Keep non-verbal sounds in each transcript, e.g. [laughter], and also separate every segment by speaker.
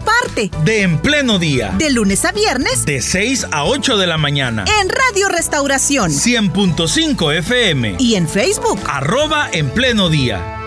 Speaker 1: parte
Speaker 2: de En Pleno Día.
Speaker 1: De lunes a viernes.
Speaker 2: De 6 a 8 de la mañana.
Speaker 1: En Radio Restauración.
Speaker 2: 100.5 FM.
Speaker 1: Y en Facebook.
Speaker 2: Arroba En Pleno Día.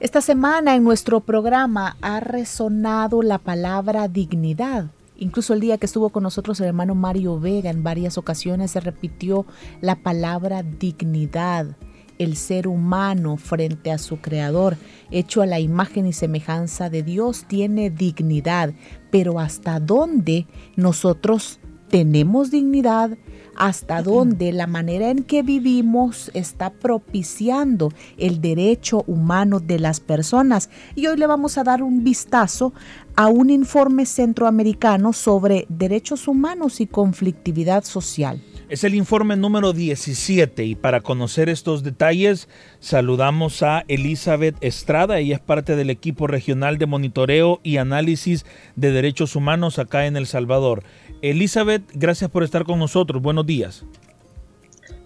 Speaker 3: Esta semana en nuestro programa ha resonado la palabra dignidad. Incluso el día que estuvo con nosotros el hermano Mario Vega en varias ocasiones se repitió la palabra dignidad el ser humano frente a su creador, hecho a la imagen y semejanza de Dios, tiene dignidad, pero hasta dónde nosotros tenemos dignidad, hasta dónde la manera en que vivimos está propiciando el derecho humano de las personas. Y hoy le vamos a dar un vistazo a un informe centroamericano sobre derechos humanos y conflictividad social.
Speaker 2: Es el informe número 17 y para conocer estos detalles saludamos a Elizabeth Estrada. Ella es parte del equipo regional de monitoreo y análisis de derechos humanos acá en El Salvador. Elizabeth, gracias por estar con nosotros. Buenos días.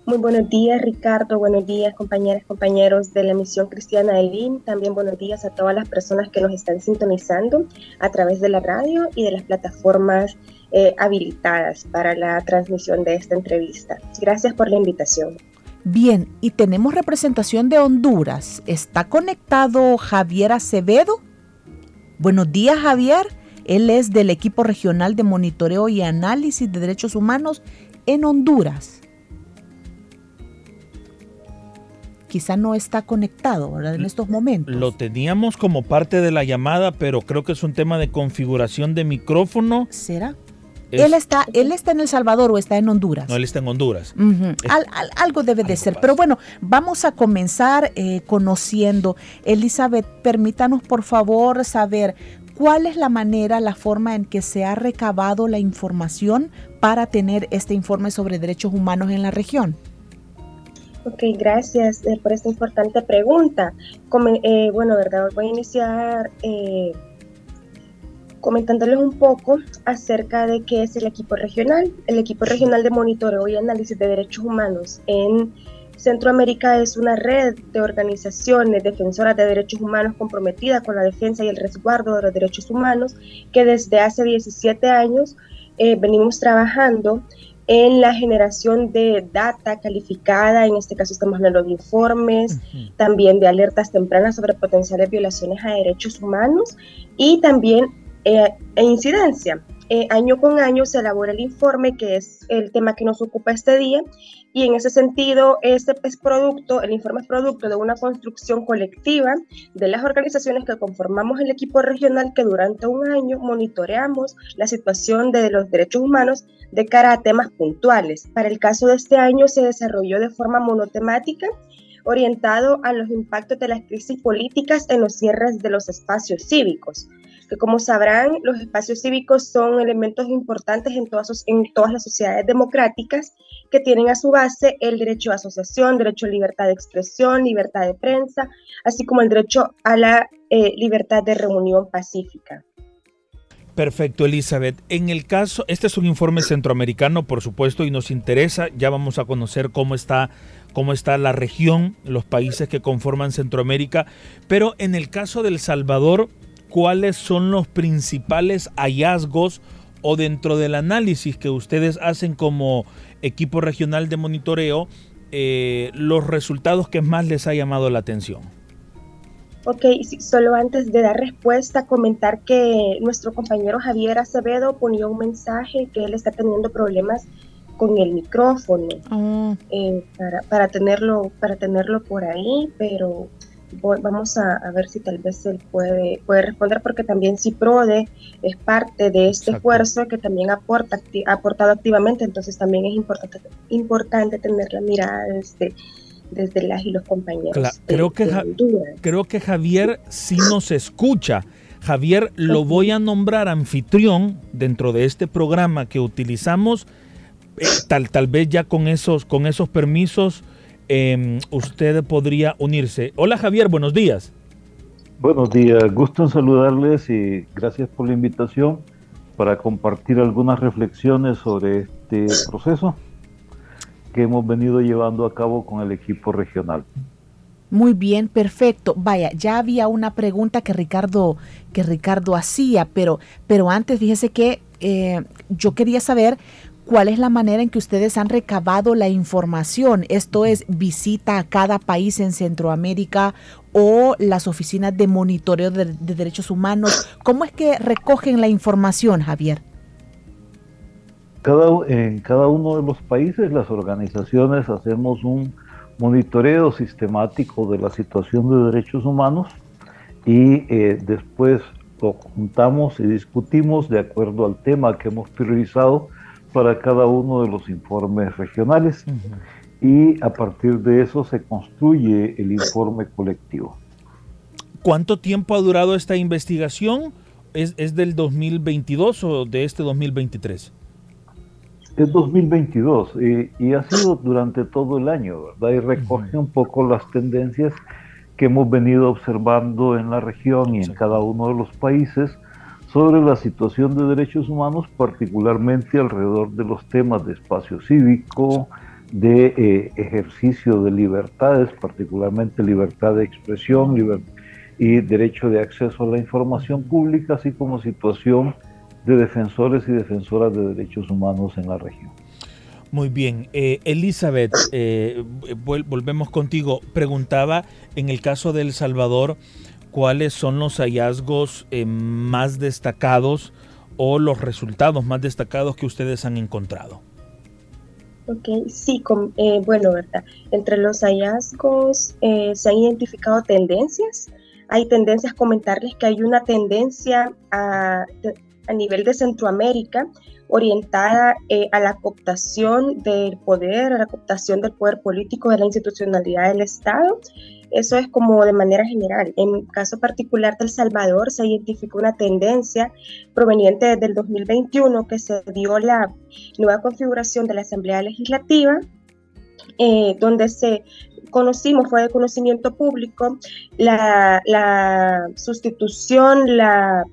Speaker 4: Muy buenos días, Ricardo. Buenos días, compañeras, compañeros de la misión cristiana de LIN. También buenos días a todas las personas que nos están sintonizando a través de la radio y de las plataformas eh, habilitadas para la transmisión de esta entrevista. Gracias por la invitación.
Speaker 3: Bien, y tenemos representación de Honduras. ¿Está conectado Javier Acevedo? Buenos días, Javier. Él es del equipo regional de monitoreo y análisis de derechos humanos en Honduras. Quizá no está conectado ¿verdad? en estos momentos.
Speaker 2: Lo teníamos como parte de la llamada, pero creo que es un tema de configuración de micrófono.
Speaker 3: ¿Será? Él está, él está en El Salvador o está en Honduras.
Speaker 2: No, él está en Honduras.
Speaker 3: algo debe de ser. Pero bueno, vamos a comenzar eh, conociendo. Elizabeth, permítanos por favor saber cuál es la manera, la forma en que se ha recabado la información para tener este informe sobre derechos humanos en la región.
Speaker 4: Ok, gracias eh, por esta importante pregunta. Eh, bueno, verdad, voy a iniciar comentándoles un poco acerca de qué es el equipo regional. El equipo regional de monitoreo y análisis de derechos humanos en Centroamérica es una red de organizaciones defensoras de derechos humanos comprometida con la defensa y el resguardo de los derechos humanos que desde hace 17 años eh, venimos trabajando en la generación de data calificada, en este caso estamos hablando de informes, también de alertas tempranas sobre potenciales violaciones a derechos humanos y también eh, e incidencia. Eh, año con año se elabora el informe, que es el tema que nos ocupa este día, y en ese sentido, este es producto, el informe es producto de una construcción colectiva de las organizaciones que conformamos el equipo regional que durante un año monitoreamos la situación de los derechos humanos de cara a temas puntuales. Para el caso de este año se desarrolló de forma monotemática orientado a los impactos de las crisis políticas en los cierres de los espacios cívicos que como sabrán, los espacios cívicos son elementos importantes en todas, en todas las sociedades democráticas que tienen a su base el derecho a asociación, derecho a libertad de expresión, libertad de prensa, así como el derecho a la eh, libertad de reunión pacífica.
Speaker 2: Perfecto, Elizabeth. En el caso, este es un informe centroamericano, por supuesto, y nos interesa, ya vamos a conocer cómo está, cómo está la región, los países que conforman Centroamérica, pero en el caso del Salvador, cuáles son los principales hallazgos o dentro del análisis que ustedes hacen como equipo regional de monitoreo, eh, los resultados que más les ha llamado la atención.
Speaker 4: Ok, solo antes de dar respuesta, comentar que nuestro compañero Javier Acevedo ponía un mensaje que él está teniendo problemas con el micrófono ah. eh, para, para, tenerlo, para tenerlo por ahí, pero vamos a, ver si tal vez él puede, puede responder, porque también CIPRODE es parte de este esfuerzo que también aporta, ha aportado activamente, entonces también es importante, importante tener la mirada desde, desde las y los compañeros.
Speaker 2: creo, que creo que Javier sí nos escucha. Javier, lo voy a nombrar anfitrión dentro de este programa que utilizamos tal, tal vez ya con esos, con esos permisos em, usted podría unirse. Hola Javier, buenos días.
Speaker 5: Buenos días, gusto en saludarles y gracias por la invitación para compartir algunas reflexiones sobre este proceso que hemos venido llevando a cabo con el equipo regional.
Speaker 3: Muy bien, perfecto. Vaya, ya había una pregunta que Ricardo, que Ricardo hacía, pero, pero antes fíjese que eh, yo quería saber cuál es la manera en que ustedes han recabado la información. Esto es visita a cada país en Centroamérica o las oficinas de monitoreo de, derechos humanos. ¿Cómo es que recogen la información, Javier?
Speaker 5: Cada, en cada uno de los países las organizaciones hacemos un monitoreo sistemático de la situación de derechos humanos y eh, después lo juntamos y discutimos de acuerdo al tema que hemos priorizado para cada uno de los informes regionales y a partir de eso se construye el informe colectivo.
Speaker 2: ¿Cuánto tiempo ha durado esta investigación? ¿Es, es del 2022 o de este 2023?
Speaker 5: Es 2022 y, ha sido durante todo el año, ¿verdad? Y recoge un poco las tendencias que hemos venido observando en la región y en cada uno de los países sobre la situación de derechos humanos, particularmente alrededor de los temas de espacio cívico, de eh, ejercicio de libertades, particularmente libertad de expresión y derecho de acceso a la información pública, así como situación de defensores y defensoras de derechos humanos en la región.
Speaker 2: Muy bien. Eh, Elizabeth, eh, volvemos contigo. Preguntaba, en el caso de El Salvador, ¿cuáles son los hallazgos eh, más destacados o los resultados más destacados que ustedes han encontrado?
Speaker 4: Ok, sí, bueno, ¿verdad? Entre los hallazgos se han identificado tendencias. Hay tendencias, comentarles que hay una tendencia a a nivel de Centroamérica orientada eh, a la cooptación del poder, a la cooptación del poder político, de la institucionalidad del Estado. Eso es como de manera general. En caso particular del Salvador se identificó una tendencia proveniente desde el 2021 que se dio la nueva configuración de la Asamblea Legislativa, eh, donde se conocimos, fue de conocimiento público, la, la sustitución, la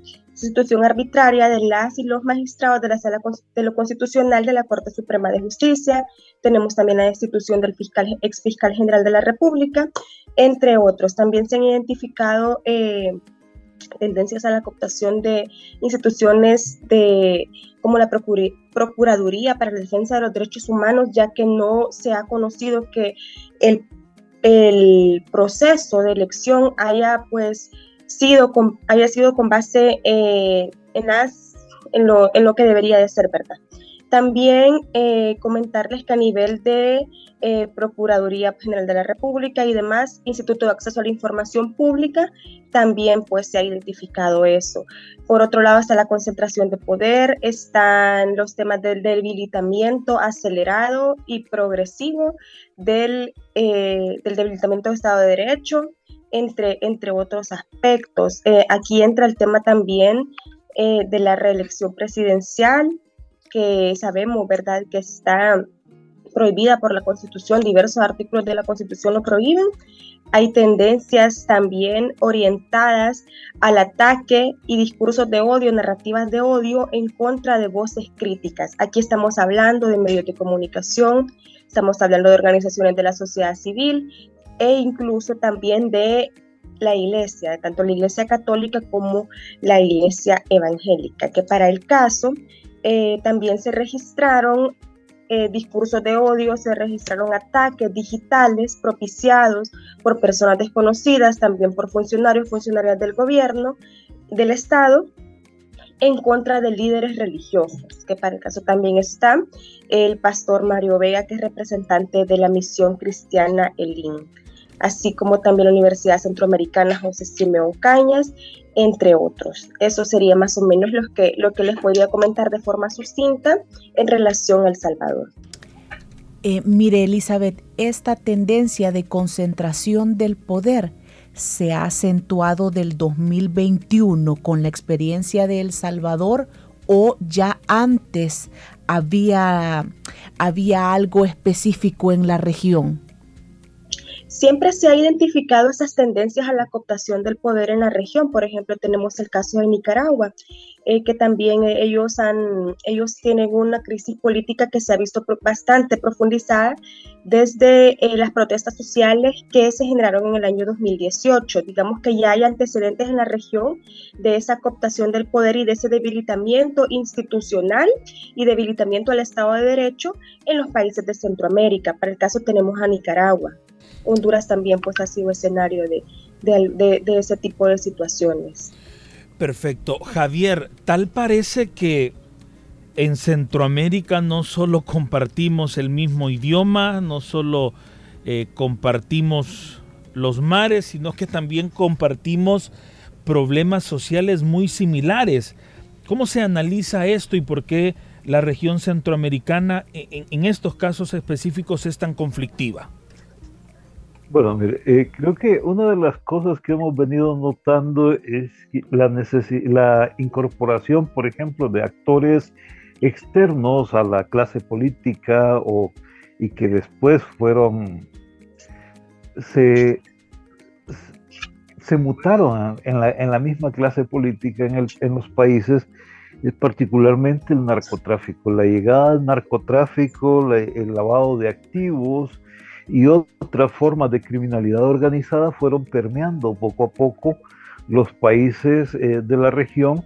Speaker 4: institución arbitraria de las y los magistrados de la Sala de lo Constitucional de la Corte Suprema de Justicia. Tenemos también la institución del fiscal, ex fiscal general de la República, entre otros. También se han identificado eh, tendencias a la cooptación de instituciones de, como la Procuraduría para la Defensa de los Derechos Humanos, ya que no se ha conocido que el, el proceso de elección haya pues sido con, haya sido con base eh, en, las, en, lo, en, lo, que debería de ser, ¿verdad? También eh, comentarles que a nivel de eh, Procuraduría General de la República y demás, Instituto de Acceso a la Información Pública, también pues se ha identificado eso. Por otro lado está la concentración de poder, están los temas del debilitamiento acelerado y progresivo del, del debilitamiento del Estado de Derecho, entre, entre otros aspectos. Eh, aquí entra el tema también eh, de la reelección presidencial, que sabemos, ¿verdad?, que está prohibida por la Constitución, diversos artículos de la Constitución lo prohíben. Hay tendencias también orientadas al ataque y discursos de odio, narrativas de odio en contra de voces críticas. Aquí estamos hablando de medios de comunicación, estamos hablando de organizaciones de la sociedad civil, e incluso también de la iglesia, tanto la iglesia católica como la iglesia evangélica, que para el caso eh, también se registraron eh, discursos de odio, se registraron ataques digitales propiciados por personas desconocidas, también por funcionarios, funcionarias del gobierno, del Estado, en contra de líderes religiosos, que para el caso también está el pastor Mario Vega, que es representante de la misión cristiana Elín así como también la Universidad Centroamericana José Simeón Cañas, entre otros. Eso sería más o menos lo que, lo que les podría comentar de forma sucinta en relación a El Salvador.
Speaker 3: Eh, mire, Elizabeth, esta tendencia de concentración del poder se ha acentuado del 2021 con la experiencia de El Salvador o ya antes había, había algo específico en la región?
Speaker 4: Siempre se ha identificado esas tendencias a la cooptación del poder en la región. Por ejemplo, tenemos el caso de Nicaragua, eh, que también eh, ellos, han, tienen una crisis política que se ha visto bastante profundizada desde eh, las protestas sociales que se generaron en el año 2018. Digamos que ya hay antecedentes en la región de esa cooptación del poder y de ese debilitamiento institucional y debilitamiento al Estado de Derecho en los países de Centroamérica. Para el caso tenemos a Nicaragua. Honduras también pues ha sido escenario de, de, ese tipo de situaciones.
Speaker 2: Perfecto. Javier, tal parece que en Centroamérica no solo compartimos el mismo idioma, no solo eh, compartimos los mares, sino que también compartimos problemas sociales muy similares. ¿Cómo se analiza esto y por qué la región centroamericana en estos casos específicos es tan conflictiva?
Speaker 5: Bueno, mire, eh, creo que una de las cosas que hemos venido notando es la, la incorporación, por ejemplo, de actores externos a la clase política o, y que después fueron, se, se mutaron en la, en la misma clase política en, el, en los países, particularmente el narcotráfico, la llegada del narcotráfico, el lavado de activos, y otras formas de criminalidad organizada fueron permeando poco a poco los países eh, de la región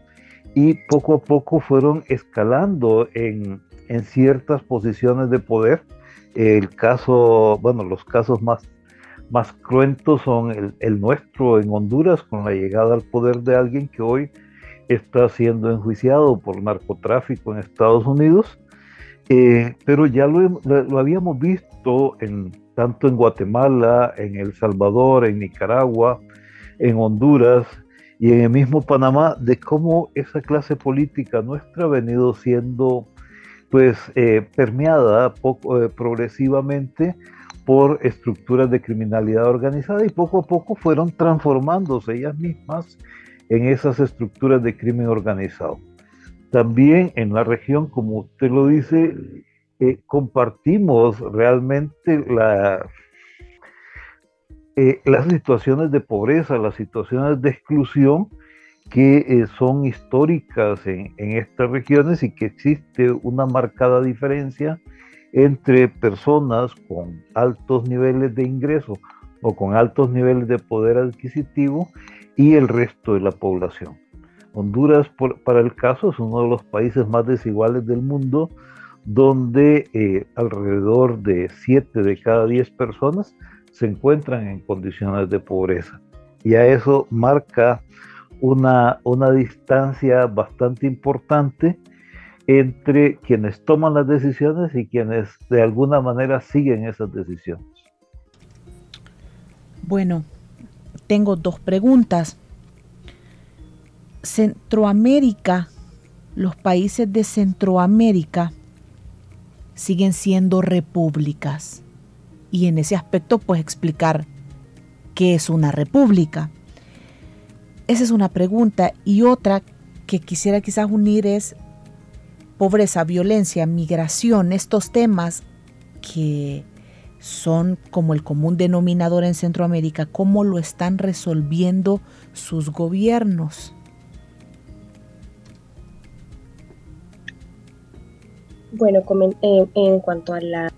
Speaker 5: y poco a poco fueron escalando en, en ciertas posiciones de poder. El caso, bueno, los casos más, más cruentos son el, el, nuestro en Honduras, con la llegada al poder de alguien que hoy está siendo enjuiciado por narcotráfico en Estados Unidos. Eh, pero ya lo, lo, habíamos visto en, tanto en Guatemala, en El Salvador, en Nicaragua, en Honduras y en el mismo Panamá, de cómo esa clase política nuestra ha venido siendo pues eh, permeada poco, eh, progresivamente por estructuras de criminalidad organizada y poco a poco fueron transformándose ellas mismas en esas estructuras de crimen organizado. También en la región, como usted lo dice, eh, compartimos realmente la, eh, las situaciones de pobreza, las situaciones de exclusión que eh, son históricas en, en, estas regiones y que existe una marcada diferencia entre personas con altos niveles de ingreso o con altos niveles de poder adquisitivo y el resto de la población. Honduras, por, para el caso, es uno de los países más desiguales del mundo, donde eh, alrededor de 7 de cada 10 personas se encuentran en condiciones de pobreza. Y a eso marca una, una distancia bastante importante entre quienes toman las decisiones y quienes de alguna manera siguen esas decisiones.
Speaker 3: Bueno, tengo dos preguntas. Centroamérica, los países de Centroamérica, siguen siendo repúblicas. Y en ese aspecto, pues explicar qué es una república. Esa es una pregunta. Y otra que quisiera quizás unir es pobreza, violencia, migración, estos temas que son como el común denominador en Centroamérica, cómo lo están resolviendo sus gobiernos.
Speaker 4: Bueno, en, cuanto a la,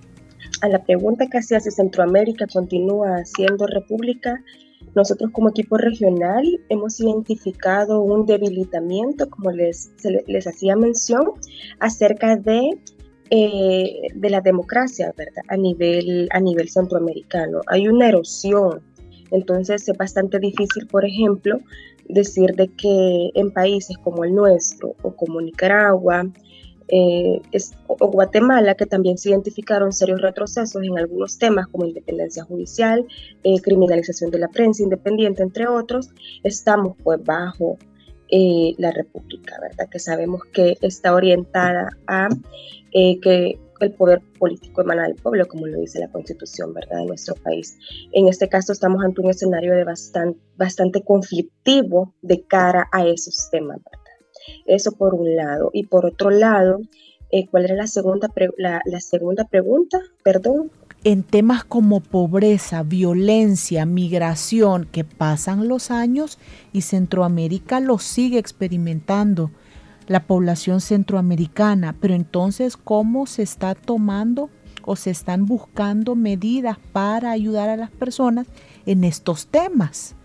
Speaker 4: a la pregunta que hacía si Centroamérica continúa siendo república, nosotros como equipo regional hemos identificado un debilitamiento, como les, les hacía mención, acerca de, eh, de la democracia ¿verdad? A, nivel, a nivel centroamericano. Hay una erosión, entonces es bastante difícil, por ejemplo, decir de que en países como el nuestro o como Nicaragua, eh, o Guatemala, que también se identificaron serios retrocesos en algunos temas como independencia judicial, eh, criminalización de la prensa independiente, entre otros, estamos pues bajo eh, la República, ¿verdad? Que sabemos que está orientada a que el poder político emana del pueblo, como lo dice la Constitución, ¿verdad? De nuestro país. En este caso estamos ante un escenario de bastante, bastante conflictivo de cara a esos temas, ¿verdad? Eso por un lado. Y por otro lado, eh, ¿cuál era la segunda, la, la segunda pregunta? Perdón
Speaker 3: en temas como pobreza, violencia, migración, que pasan los años y Centroamérica lo sigue experimentando, la población centroamericana. Pero entonces, ¿cómo se está tomando o se están buscando medidas para ayudar a las personas en estos temas?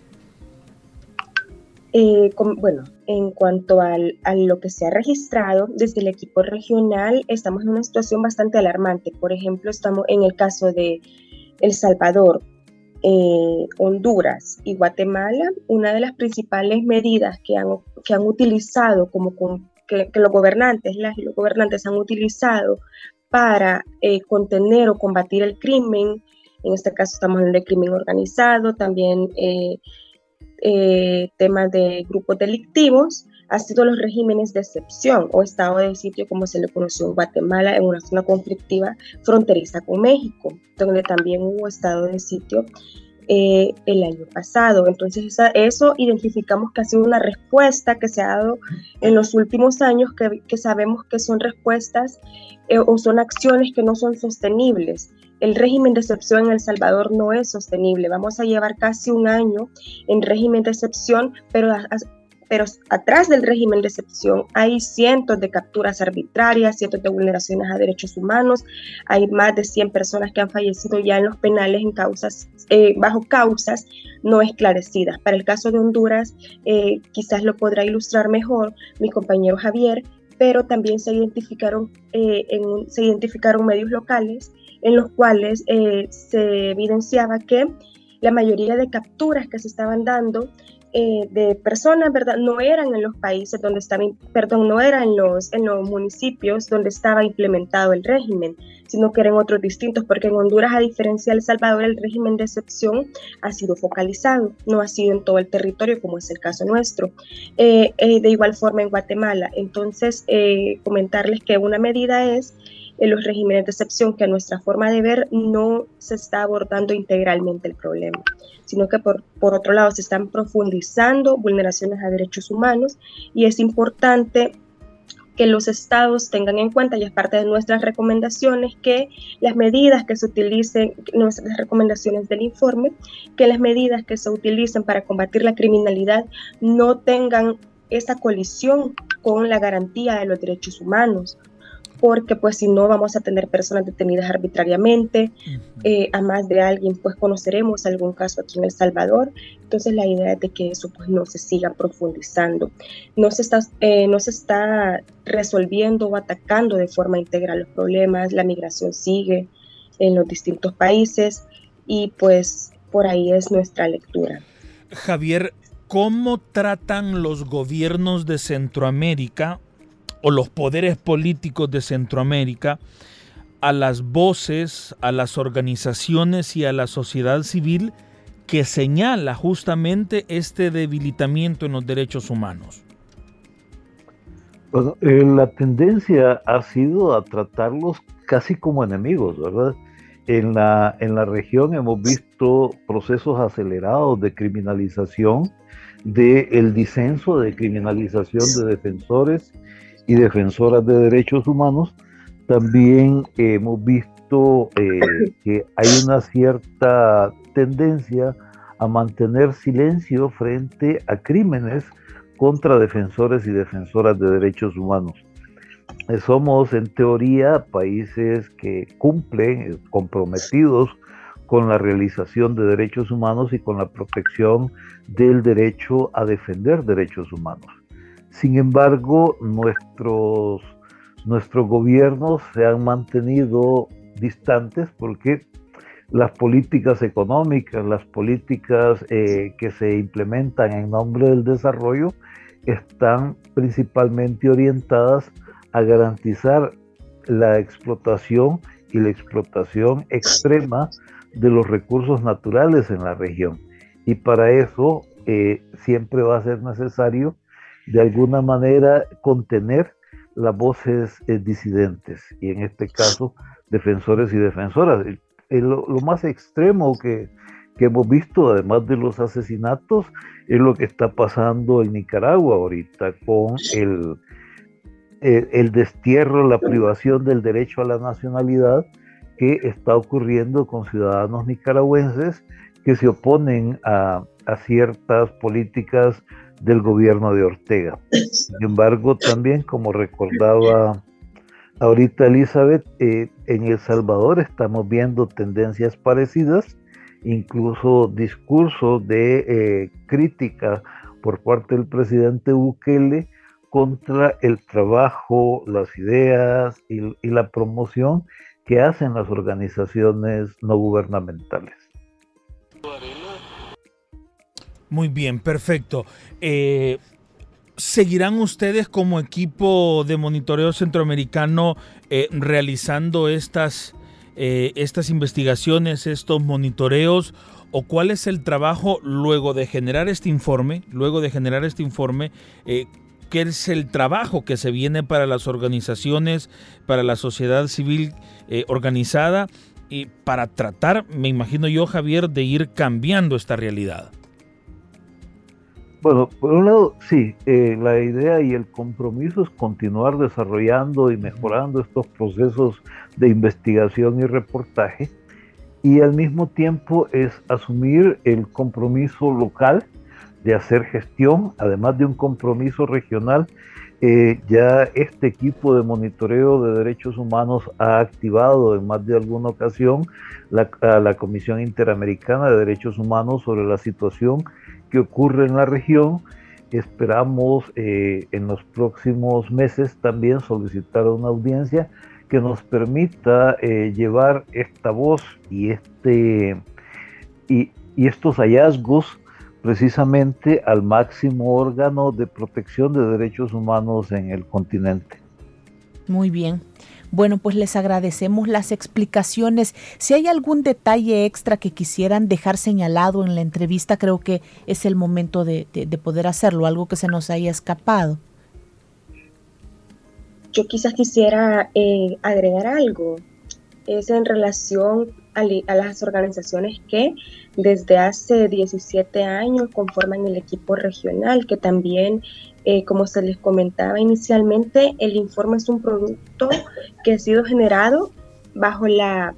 Speaker 4: Eh, bueno, en cuanto a lo que se ha registrado desde el equipo regional, estamos en una situación bastante alarmante. Por ejemplo, estamos en el caso de El Salvador, eh, Honduras y Guatemala. Una de las principales medidas que han, que han utilizado, como que, los gobernantes, las los gobernantes han utilizado para eh, contener o combatir el crimen, en este caso estamos hablando de crimen organizado, también eh, temas de grupos delictivos ha sido los regímenes de excepción o estado de sitio como se le conoció en Guatemala en una zona conflictiva fronteriza con México, donde también hubo estado de sitio eh, el año pasado. Entonces eso identificamos que ha sido una respuesta que se ha dado en los últimos años que, que sabemos que son respuestas eh, o son acciones que no son sostenibles el régimen de excepción en El Salvador no es sostenible. Vamos a llevar casi un año en régimen de excepción, pero, pero atrás del régimen de excepción hay cientos de capturas arbitrarias, cientos de vulneraciones a derechos humanos, hay más de 100 personas que han fallecido ya en los penales en causas, eh, bajo causas no esclarecidas. Para el caso de Honduras, eh, quizás lo podrá ilustrar mejor mi compañero Javier, pero también se identificaron, eh, se identificaron medios locales en los cuales eh, se evidenciaba que la mayoría de capturas que se estaban dando eh, de personas, ¿verdad? No eran en los países donde estaba, perdón, no eran los, en los municipios donde estaba implementado el régimen, sino que eran otros distintos, porque en Honduras, a diferencia de El Salvador, el régimen de excepción ha sido focalizado, no ha sido en todo el territorio, como es el caso nuestro. Eh, de igual forma en Guatemala. Entonces, comentarles que una medida es en los regímenes de excepción, que a nuestra forma de ver no se está abordando integralmente el problema, sino que por, por otro lado se están profundizando vulneraciones a derechos humanos y es importante que los estados tengan en cuenta, y es parte de nuestras recomendaciones, que las medidas que se utilicen, nuestras recomendaciones del informe, que las medidas que se utilicen para combatir la criminalidad no tengan esa colisión con la garantía de los derechos humanos, porque pues si no vamos a tener personas detenidas arbitrariamente, eh, a más de alguien pues conoceremos algún caso aquí en El Salvador, entonces la idea es de que eso pues no se siga profundizando, no se está, eh, no se está resolviendo o atacando de forma integral los problemas, la migración sigue en los distintos países y pues por ahí es nuestra lectura.
Speaker 2: Javier, ¿cómo tratan los gobiernos de Centroamérica o los poderes políticos de Centroamérica a las voces, a las organizaciones y a la sociedad civil que señala justamente este debilitamiento en los derechos humanos?
Speaker 5: Bueno, eh, la tendencia ha sido a tratarlos casi como enemigos, ¿verdad? En la, en la región hemos visto procesos acelerados de criminalización, de el disenso de criminalización de defensores y defensoras de derechos humanos, también hemos visto eh, [coughs] que hay una cierta tendencia a mantener silencio frente a crímenes contra defensores y defensoras de derechos humanos. Eh, somos en teoría países que cumplen, eh, comprometidos con la realización de derechos humanos y con la protección del derecho a defender derechos humanos. Sin embargo, nuestros, gobiernos se han mantenido distantes porque las políticas económicas, las políticas eh, que se implementan en nombre del desarrollo están principalmente orientadas a garantizar la explotación y la explotación extrema de los recursos naturales en la región. Y para eso eh, siempre va a ser necesario de alguna manera contener las voces eh, disidentes y en este caso defensores y defensoras. lo, más extremo que, que hemos visto, además de los asesinatos, es lo que está pasando en Nicaragua ahorita con el, el, el destierro, la privación del derecho a la nacionalidad que está ocurriendo con ciudadanos nicaragüenses que se oponen a, a ciertas políticas del gobierno de Ortega. [laughs] Sin embargo, también como recordaba ahorita Elizabeth, eh, en El Salvador estamos viendo tendencias parecidas, incluso discursos de eh, crítica por parte del presidente Bukele contra el trabajo, las ideas y, y la promoción que hacen las organizaciones no gubernamentales.
Speaker 2: Muy bien, perfecto. Eh, ¿Seguirán ustedes como equipo de monitoreo centroamericano eh, realizando estas, eh, estas investigaciones, estos monitoreos? ¿O cuál es el trabajo luego de generar este informe? Luego de generar este informe, ¿qué es el trabajo que se viene para las organizaciones, para la sociedad civil organizada y para tratar, me imagino yo, Javier, de ir cambiando esta realidad?
Speaker 5: Bueno, por un lado, sí, eh, la idea y el compromiso es continuar desarrollando y mejorando estos procesos de investigación y reportaje y al mismo tiempo es asumir el compromiso local de hacer gestión, además de un compromiso regional. Eh, ya este equipo de monitoreo de derechos humanos ha activado en más de alguna ocasión la, a la Comisión Interamericana de Derechos Humanos sobre la situación ocurre en la región. Esperamos eh, en los próximos meses también solicitar una audiencia que nos permita eh, llevar esta voz y, este, y, y estos hallazgos precisamente al máximo órgano de protección de derechos humanos en el continente.
Speaker 3: Muy bien. Bueno, pues les agradecemos las explicaciones. Si hay algún detalle extra que quisieran dejar señalado en la entrevista, creo que es el momento de, de, de poder hacerlo, algo que se nos haya escapado.
Speaker 4: Yo quizás quisiera eh, agregar algo. Es en relación a, las organizaciones que desde hace 17 años conforman el equipo regional, que también eh, como se les comentaba inicialmente, el informe es un producto que ha sido generado bajo la...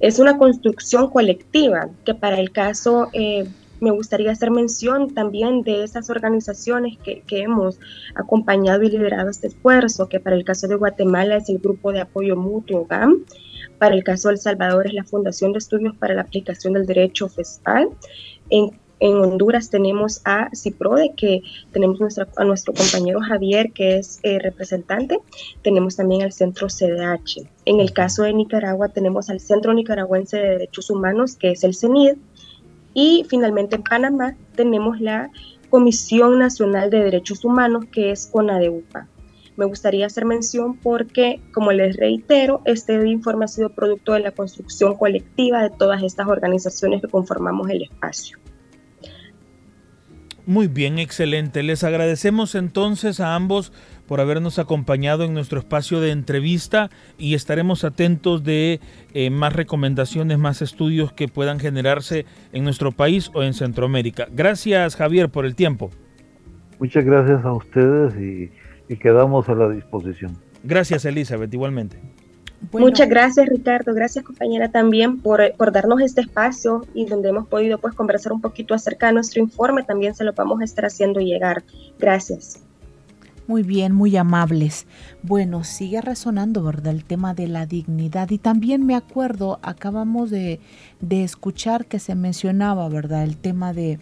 Speaker 4: Es una construcción colectiva, que para el caso eh, me gustaría hacer mención también de esas organizaciones que, que, hemos acompañado y liderado este esfuerzo, que para el caso de Guatemala es el Grupo de Apoyo Mutuo GAM, para el caso de Salvador es la Fundación de Estudios para la Aplicación del Derecho FESPAL, en en Honduras tenemos a CIPRODE, que tenemos nuestra, a nuestro compañero Javier, que es eh, representante. Tenemos también al Centro CDH. En el caso de Nicaragua tenemos al Centro Nicaragüense de Derechos Humanos, que es el CENID. Y finalmente en Panamá tenemos la Comisión Nacional de Derechos Humanos, que es CONADEUPA. Me gustaría hacer mención porque, como les reitero, este informe ha sido producto de la construcción colectiva de todas estas organizaciones que conformamos el espacio.
Speaker 2: Muy bien, excelente. Les agradecemos entonces a ambos por habernos acompañado en nuestro espacio de entrevista y estaremos atentos de eh, más recomendaciones, más estudios que puedan generarse en nuestro país o en Centroamérica. Gracias Javier por el tiempo.
Speaker 5: Muchas gracias a ustedes y, y quedamos a la disposición.
Speaker 2: Gracias Elizabeth, igualmente.
Speaker 4: Bueno. Muchas gracias Ricardo, gracias compañera también por, por, darnos este espacio y donde hemos podido pues conversar un poquito acerca de nuestro informe, también se lo vamos a estar haciendo llegar. Gracias.
Speaker 3: Muy bien, muy amables. Bueno, sigue resonando, ¿verdad? El tema de la dignidad. Y también me acuerdo, acabamos de, de escuchar que se mencionaba, ¿verdad? El tema de,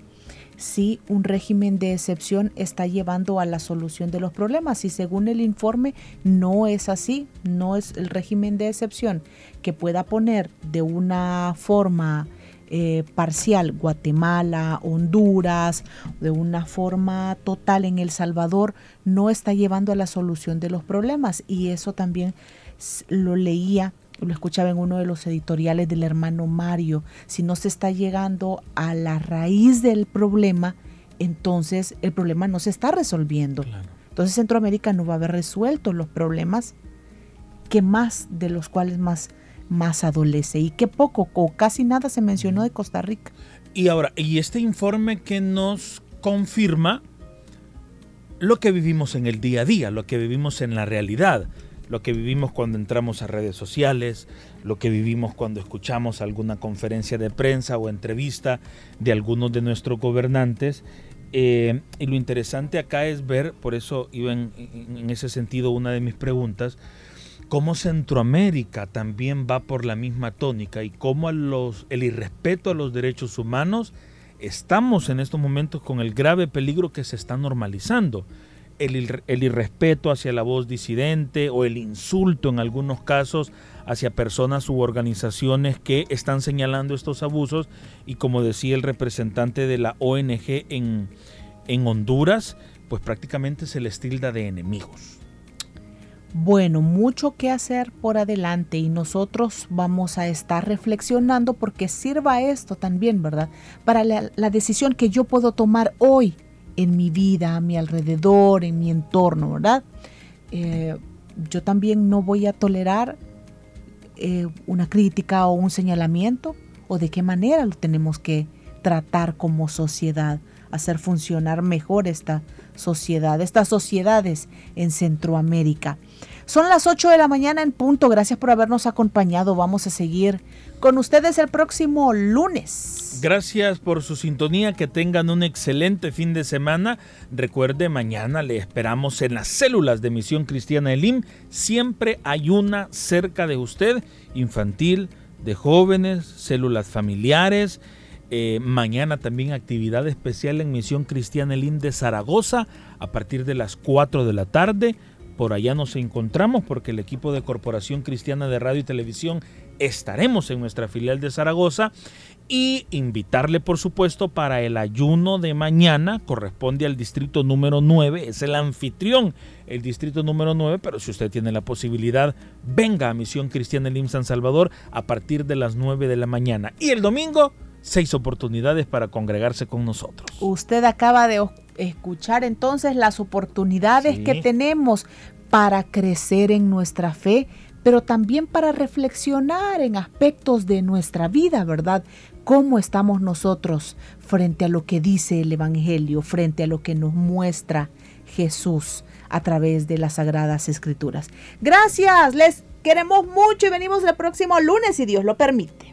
Speaker 3: si un régimen de excepción está llevando a la solución de los problemas. Y según el informe no es así, no es el régimen de excepción que pueda poner de una forma eh, parcial Guatemala, Honduras, de una forma total en El Salvador, no está llevando a la solución de los problemas. Y eso también lo leía lo escuchaba en uno de los editoriales del hermano Mario, si no se está llegando a la raíz del problema, entonces el problema no se está resolviendo. Claro. Entonces Centroamérica no va a haber resuelto los problemas que más de los cuales más más adolece y que poco o casi nada se mencionó de Costa Rica.
Speaker 2: Y ahora, y este informe que nos confirma lo que vivimos en el día a día, lo que vivimos en la realidad, lo que vivimos cuando entramos a redes sociales, lo que vivimos cuando escuchamos alguna conferencia de prensa o entrevista de algunos de nuestros gobernantes. Eh, y lo interesante acá es ver, por eso iba en, ese sentido una de mis preguntas, cómo Centroamérica también va por la misma tónica y cómo el irrespeto a los derechos humanos estamos en estos momentos con el grave peligro que se está normalizando. El, irrespeto hacia la voz disidente o el insulto en algunos casos hacia personas u organizaciones que están señalando estos abusos y como decía el representante de la ONG en, en Honduras, pues prácticamente se les tilda de enemigos.
Speaker 3: Bueno, mucho que hacer por adelante y nosotros vamos a estar reflexionando porque sirva esto también, ¿verdad? Para la, decisión que yo puedo tomar hoy en mi vida, a mi alrededor, en mi entorno, ¿verdad? Eh, yo también no voy a tolerar eh, una crítica o un señalamiento o de qué manera lo tenemos que tratar como sociedad, hacer funcionar mejor esta sociedad, estas sociedades en Centroamérica. Son las 8 de la mañana en punto. Gracias por habernos acompañado. Vamos a seguir con ustedes el próximo lunes.
Speaker 2: Gracias por su sintonía. Que tengan un excelente fin de semana. Recuerde, mañana le esperamos en las células de Misión Cristiana Elim. Siempre hay una cerca de usted, infantil, de jóvenes, células familiares. Eh, mañana también actividad especial en Misión Cristiana Elim de Zaragoza a partir de las 4 de la tarde. Por allá nos encontramos porque el equipo de Corporación Cristiana de Radio y Televisión estaremos en nuestra filial de Zaragoza y invitarle por supuesto para el ayuno de mañana, corresponde al distrito número 9, es el anfitrión, el distrito número 9, pero si usted tiene la posibilidad, venga a Misión Cristiana Elim San Salvador a partir de las 9 de la mañana. Y el domingo, seis oportunidades para congregarse con nosotros.
Speaker 3: Usted acaba de escuchar entonces las oportunidades sí. que tenemos para crecer en nuestra fe, pero también para reflexionar en aspectos de nuestra vida, ¿verdad? ¿Cómo estamos nosotros frente a lo que dice el Evangelio, frente a lo que nos muestra Jesús a través de las Sagradas Escrituras? Gracias, les queremos mucho y venimos el próximo lunes si Dios lo permite.